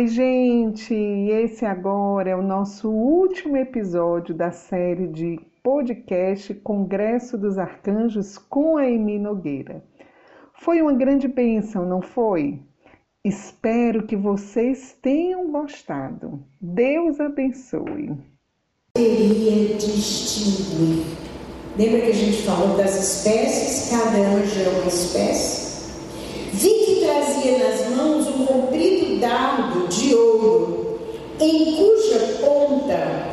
Oi, gente! Esse agora é o nosso último episódio da série de podcast Congresso dos Arcanjos com a Emi Nogueira. Foi uma grande bênção, não foi? Espero que vocês tenham gostado. Deus abençoe. Queria distinguir. Lembra que a gente falou das espécies? Cada anjo é uma espécie. Nas mãos um comprido dardo de ouro, em cuja ponta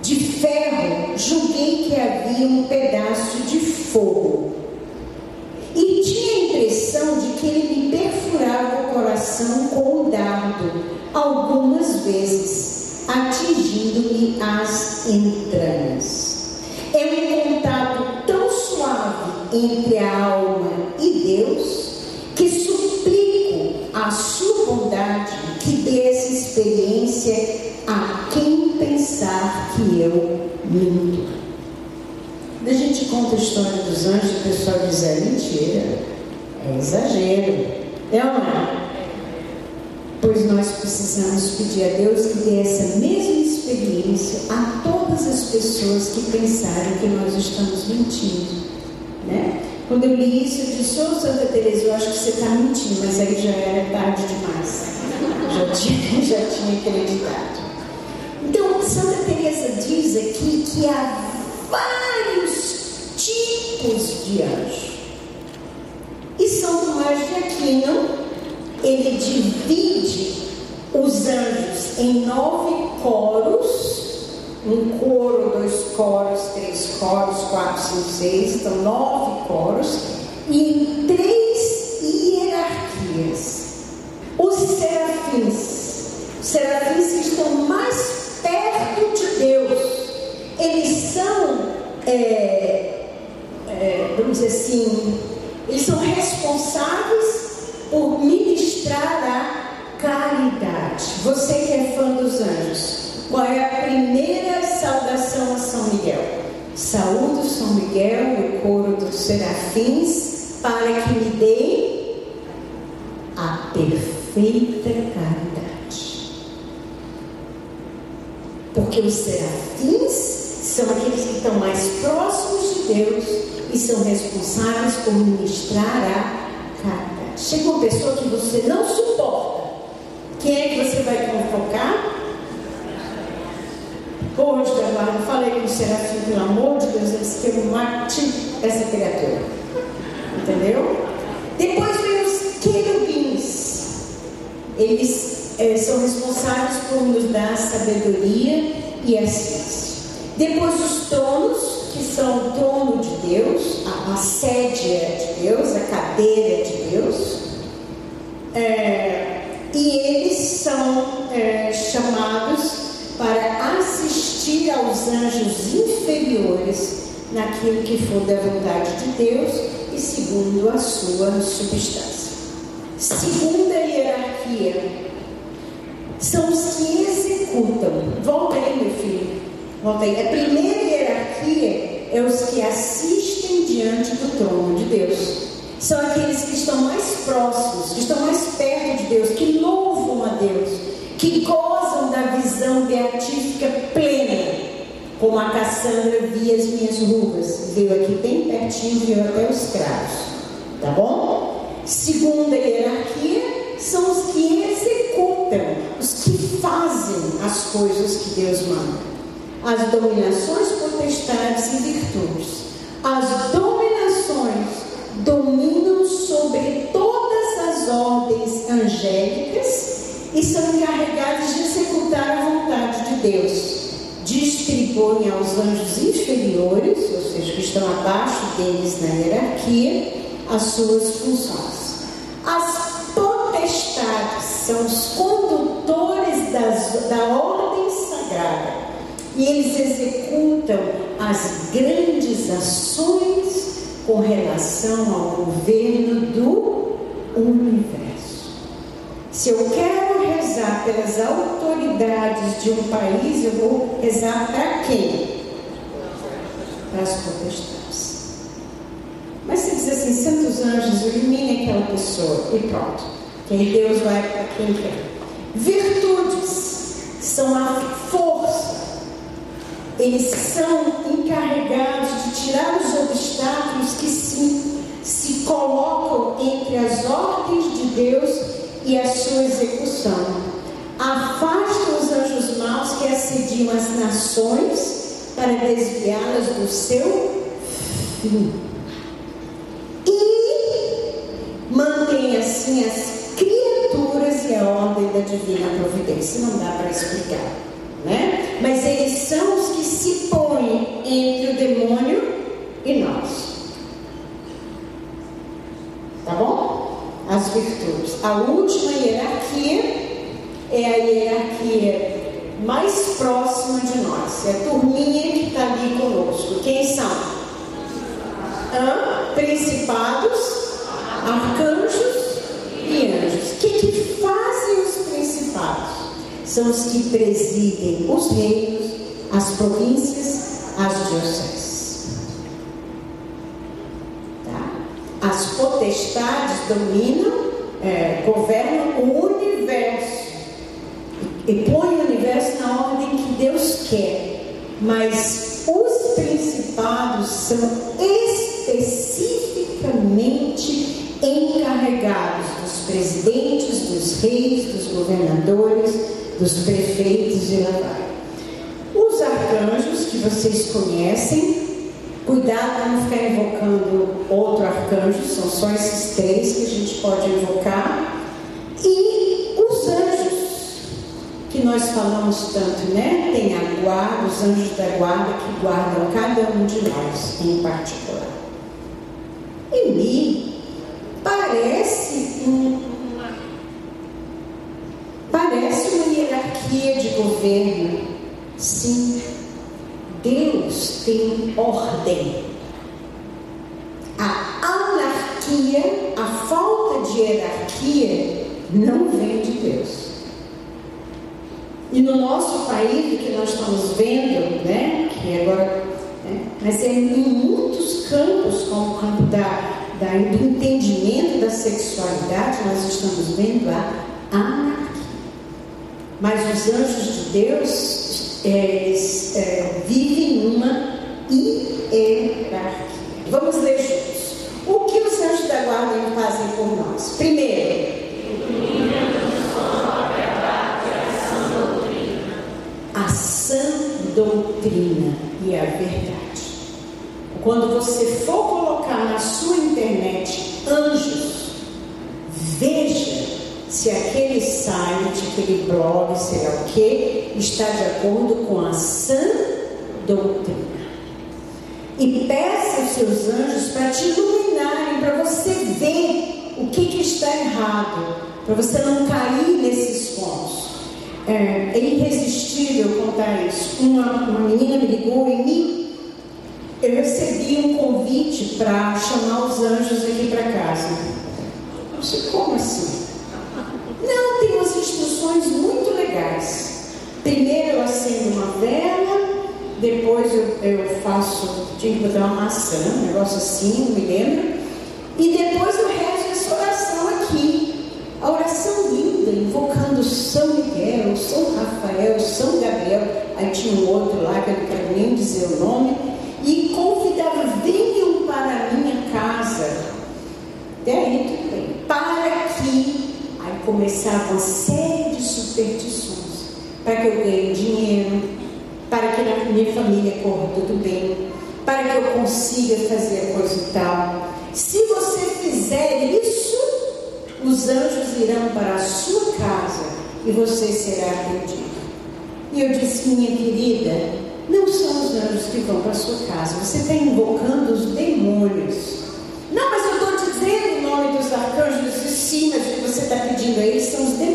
de ferro julguei que havia um pedaço de fogo. E tinha a impressão de que ele me perfurava o coração com o dardo, algumas vezes, atingindo-me as entranhas. Entre a alma e Deus, que suplico a sua bondade que dê essa experiência a quem pensar que eu minto. A gente conta a história dos anjos, o pessoal diz é mentira, é exagero. É ou não é? Pois nós precisamos pedir a Deus que dê essa mesma experiência a todas as pessoas que pensarem que nós estamos mentindo. Né? Quando eu li isso, eu disse, ô oh, Santa Teresa, eu acho que você está mentindo, mas aí já era tarde demais. Já tinha, já tinha acreditado. Então, Santa Teresa diz aqui que há vários tipos de anjo. E São Tomás de Aquino, ele divide os anjos em nove coros um coro, dois coros, três coros, quatro, cinco, seis, então nove coros, e em três hierarquias. Os serafins, os serafins que estão mais perto de Deus, eles são, é, é, vamos dizer assim, eles são responsáveis por ministrar a caridade. Você que é fã dos anjos, qual é a primeira saudação a São Miguel? Saúdo São Miguel no coro dos serafins para que me dê a perfeita caridade. Porque os serafins são aqueles que estão mais próximos de Deus e são responsáveis por ministrar a caridade. Chega uma pessoa que você não suporta. Quem é que você vai convocar? Hoje, Eduardo, falei com o Serafim, pelo amor de Deus, eles que eu mate essa criatura. Entendeu? Depois vem os querubins. Eles é, são responsáveis por nos dar sabedoria e a ciência. Depois os tronos, que são o trono de Deus, a, a sédia de Deus, a cadeira de Deus. É, e eles são é, chamados assistir aos anjos inferiores naquilo que for da vontade de Deus e segundo a sua substância. Segunda hierarquia são os que executam. Volta aí, meu filho. Volta aí. A primeira hierarquia é os que assistem diante do trono de Deus. São aqueles que estão mais próximos, que estão mais perto de Deus, que louvam a Deus, que gozam da visão beatífica plena, como a Cassandra via as minhas rugas, veio aqui bem pertinho, viu até os cravos, tá bom? Segunda hierarquia são os que executam, os que fazem as coisas que Deus manda. As dominações, potestades e virtudes. As dominações dominam sobre todas as ordens angélicas e são encarregados executar a vontade de Deus. Distribuem aos anjos inferiores, ou seja, que estão abaixo deles na hierarquia, as suas funções. As potestades são os condutores das, da ordem sagrada e eles executam as grandes ações com relação ao governo do universo. Se eu quero rezar pelas autoridades de um país, eu vou rezar para quem? Para as potestades. Mas se diz assim, santos anjos, elimine aquela pessoa e pronto. Que aí Deus vai para quem quer. Virtudes são a força. Eles são encarregados de tirar os obstáculos que se, se colocam entre as ordens de Deus e a sua execução. Afastam os anjos maus que assediam as nações para desviá-las do seu fim. E mantém assim as criaturas e a ordem da divina providência. Não dá para explicar, né? Mas eles são os que se põem entre o demônio e nós. Tá bom? As virtudes. A última hierarquia é a hierarquia mais próxima de nós. É a turminha que está ali conosco. Quem são? Hã? Principados, arcanjos e anjos. O que, que fazem os principados? São os que presidem os reinos, as províncias, as dioceses. Tá? As potestades dominam, é, governam o universo e põe o universo na ordem que Deus quer. Mas os principados são especificamente encarregados dos presidentes, dos reis, dos governadores, dos prefeitos de lá Os arcanjos que vocês conhecem, cuidado para não ficar invocando outro arcanjo, são só esses três que a gente pode invocar. E os anjos que nós falamos tanto, né? Tem a guarda, os anjos da guarda que guardam cada um de nós em particular. E me parece uma, parece uma hierarquia de governo. Sim, Deus tem ordem. A anarquia, a falta de hierarquia, não vem de Deus. E no nosso país, que nós estamos vendo, né, que agora, né, mas é em muitos campos, como o campo da, da, do entendimento da sexualidade, nós estamos vendo a anarquia. Mas os anjos de Deus, é, eles é, vivem numa hierarquia. Vamos ler juntos. O que os anjos da guarda fazem por nós? Primeiro, doutrina e a verdade. Quando você for colocar na sua internet anjos, veja se aquele site, aquele blog, sei lá o que, está de acordo com a sã doutrina. E peça aos seus anjos para te iluminarem, para você ver o que, que está errado, para você não cair nesses pontos. É, é irresistível contar isso. Uma, uma menina me ligou e me. Eu recebi um convite para chamar os anjos aqui para casa. Eu disse, como assim? Não, tem umas instruções muito legais. Acendo uma vela, depois eu, eu faço, tinha que botar uma maçã, um negócio assim, não me lembro. E depois eu rezo essa oração aqui. A oração linda, invocando São Miguel, São Rafael, São Gabriel, aí tinha um outro lá que eu não quero nem dizer o nome, e convidava, venham para a minha casa. Até aí tudo bem. Para que, aí começava uma série de superstições, para que eu ganhe dinheiro, para que na minha família corra tudo bem, para que eu consiga fazer a coisa e tal. Se você fizer isso, os anjos irão para a sua casa e você será atendido. E eu disse, minha querida, não são os anjos que vão para a sua casa, você está invocando os demônios. Não, mas eu estou dizendo o nome dos arcanjos, e sim, mas o que você está pedindo a eles são os demônios.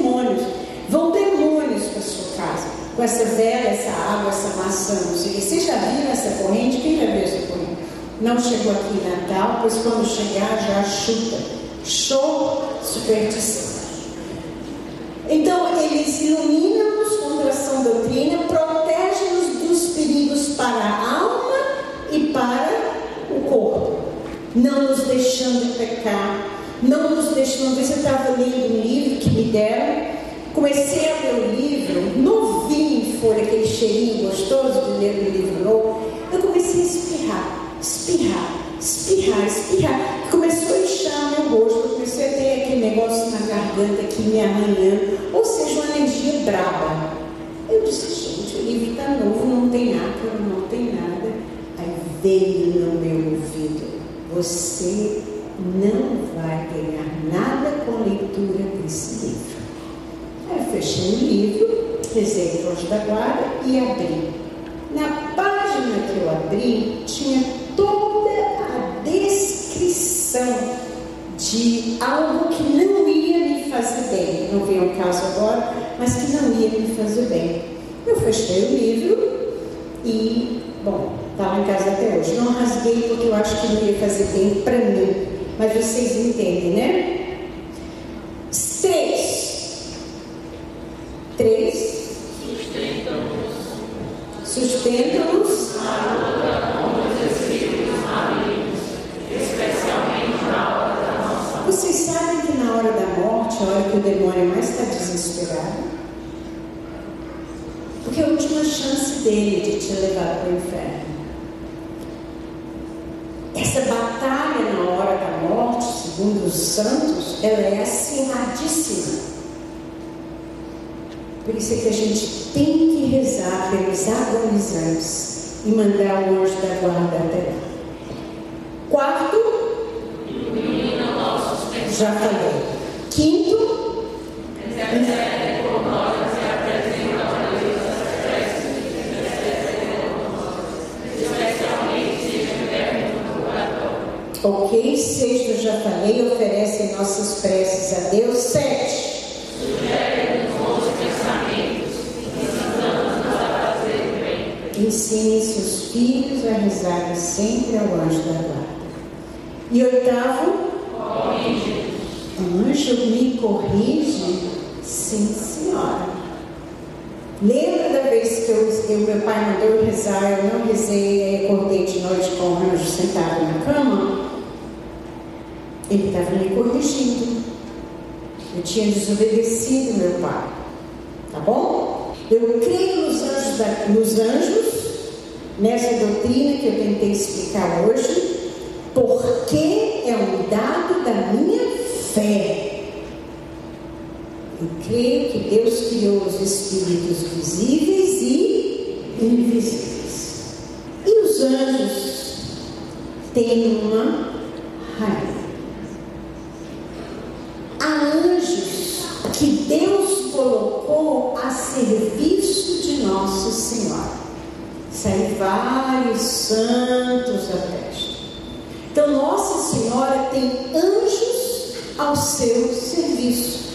Essa vela, essa água, essa maçã, não sei o já viram essa corrente? Quem já viu essa corrente? Não chegou aqui em Natal, pois quando chegar já chuta. Show superstição. Então, eles iluminam-nos contra a sã doutrina, protegem-nos dos perigos para a alma e para o corpo, não nos deixando pecar não nos vez eu estava lendo um livro que me deram, comecei a ler o livro, novinho folha, aquele cheirinho gostoso de ler um livro novo. Eu comecei a espirrar, espirrar, espirrar, espirrar. Começou a inchar meu rosto, comecei a ter aquele negócio na garganta aqui me arranhando, ou seja, uma energia braba. Eu disse, gente, o livro está novo, não tem ácaro, não tem nada. Aí veio no meu ouvido, você não vai ganhar nada com a leitura desse livro. Aí eu fechei o livro, rezei o anjo da guarda e abri. Na página que eu abri, tinha toda a descrição de algo que não ia me fazer bem. Não vem ao caso agora, mas que não ia me fazer bem. Eu fechei o livro e, bom, está lá em casa até hoje. Não rasguei porque eu acho que não ia fazer bem para mim. Mas vocês entendem, né? Vocês sabem que na hora da morte, a hora que o demônio mais está desesperado, porque é a última chance dele de te levar para o inferno. Essa batalha na hora da morte, segundo os santos, ela é acirradíssima. Por isso é que a gente tem que rezar pelos agonizantes e mandar o anjo da guarda até lá. Já falei. Quinto, Ok, sexto já falei, oferecem nossas preces a Deus. Sete. Ensinem seus filhos a rezarem sempre ao anjo da guarda. E oitavo, o anjo me corrige? Sim, senhora. Lembra da vez que eu, eu, meu pai mandou eu rezar, eu não rezei, acordei de noite com o anjo sentado na cama? Ele estava me corrigindo. Eu tinha desobedecido meu pai. Tá bom? Eu creio nos anjos, da, nos anjos, nessa doutrina que eu tentei explicar hoje, porque é um dado da minha fé. Eu creio que Deus criou os espíritos visíveis e invisíveis. E os anjos têm uma raiva. Há anjos que Deus colocou a serviço de Nossa Senhora. Saem vários santos da festa. Então, Nossa Senhora tem anjos ao seu serviço.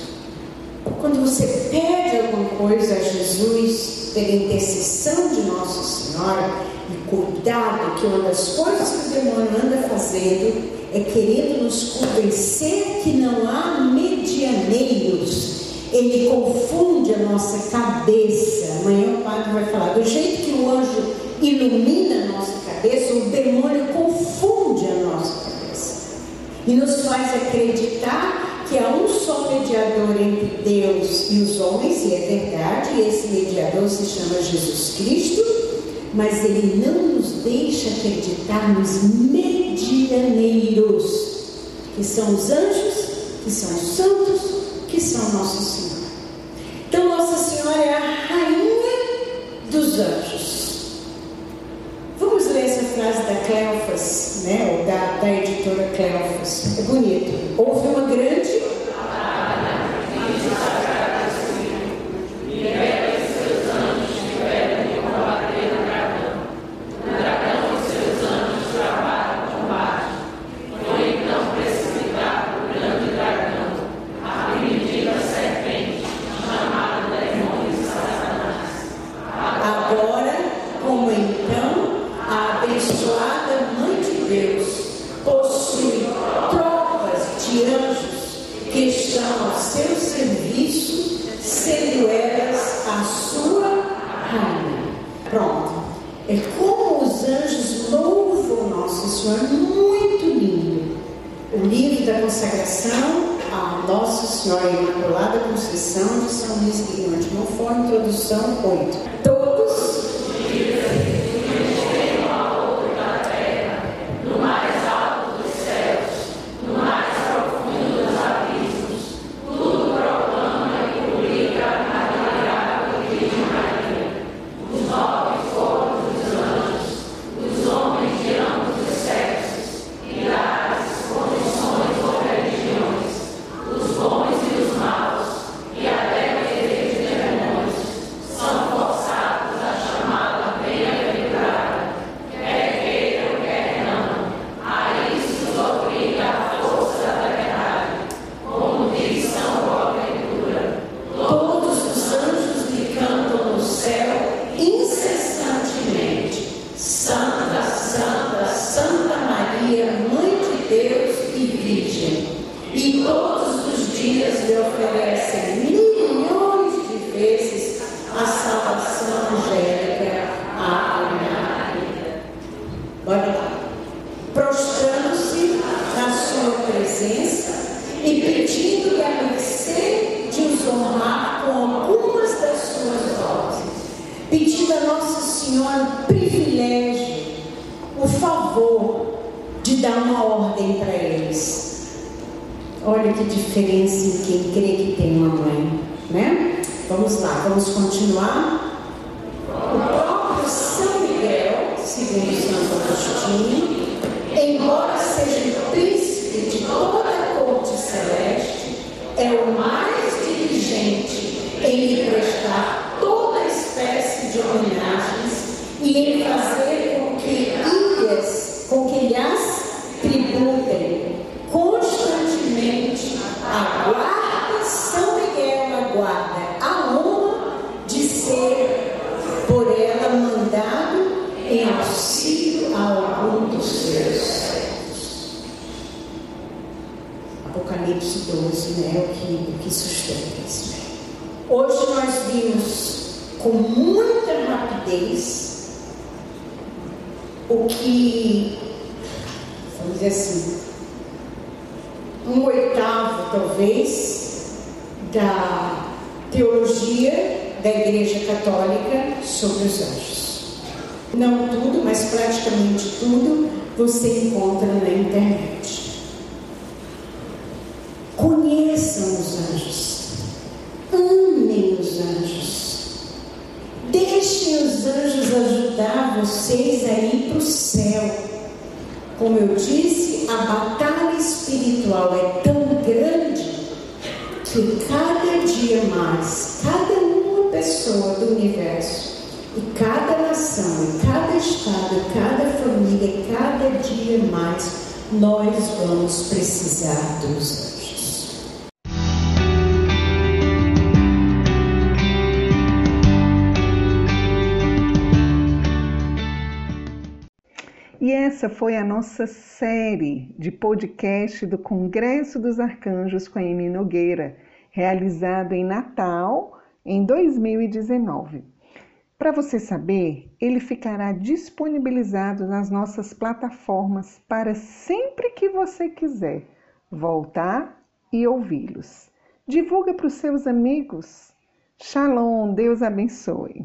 Quando você pede alguma coisa a Jesus pela intercessão de Nossa Senhora, e cuidado que uma das coisas que o demônio anda fazendo é querendo nos convencer que não há medianeiros. Ele confunde a nossa cabeça. Amanhã o padre vai falar. Do jeito que o anjo ilumina a nossa cabeça, o demônio confunde. E nos faz acreditar que há um só mediador entre Deus e os homens, e é verdade, e esse mediador se chama Jesus Cristo, mas ele não nos deixa acreditar nos medianeiros, que são os anjos, que são os santos, que são Nossa Senhora. Então, Nossa Senhora é a rainha dos anjos. Vamos ler essa frase da Cleofas, né, ou editora Cleofas. É bonito. Houve uma grande consagração a Nossa Senhora Imaculada Conceição de São Luís Guilherme, conforme introdução 8. dias me oferecem milhões de vezes a salvação angélica à minha vida. Olha lá. Prostrando-se na sua presença e pedindo que a mercê de os honrar com algumas das suas vozes. pedindo a Nossa Senhora o privilégio, o favor de dar uma ordem para ele olha que diferença em quem crê que tem uma mãe, né? Vamos lá, vamos continuar. Apocalipse 12, né, o que, o que sustenta isso? Né? Hoje nós vimos com muita rapidez o que, vamos dizer assim, um oitavo talvez da teologia da Igreja Católica sobre os anjos. Não tudo, mas praticamente tudo você encontra na internet. anjos. Deixem os anjos ajudar vocês a ir para o céu. Como eu disse, a batalha espiritual é tão grande que cada dia mais, cada uma pessoa do universo, e cada nação, e cada estado, e cada família, e cada dia mais, nós vamos precisar dos anjos. E essa foi a nossa série de podcast do Congresso dos Arcanjos com a Emi Nogueira, realizado em Natal em 2019. Para você saber, ele ficará disponibilizado nas nossas plataformas para sempre que você quiser voltar e ouvi-los. Divulga para os seus amigos. Shalom, Deus abençoe.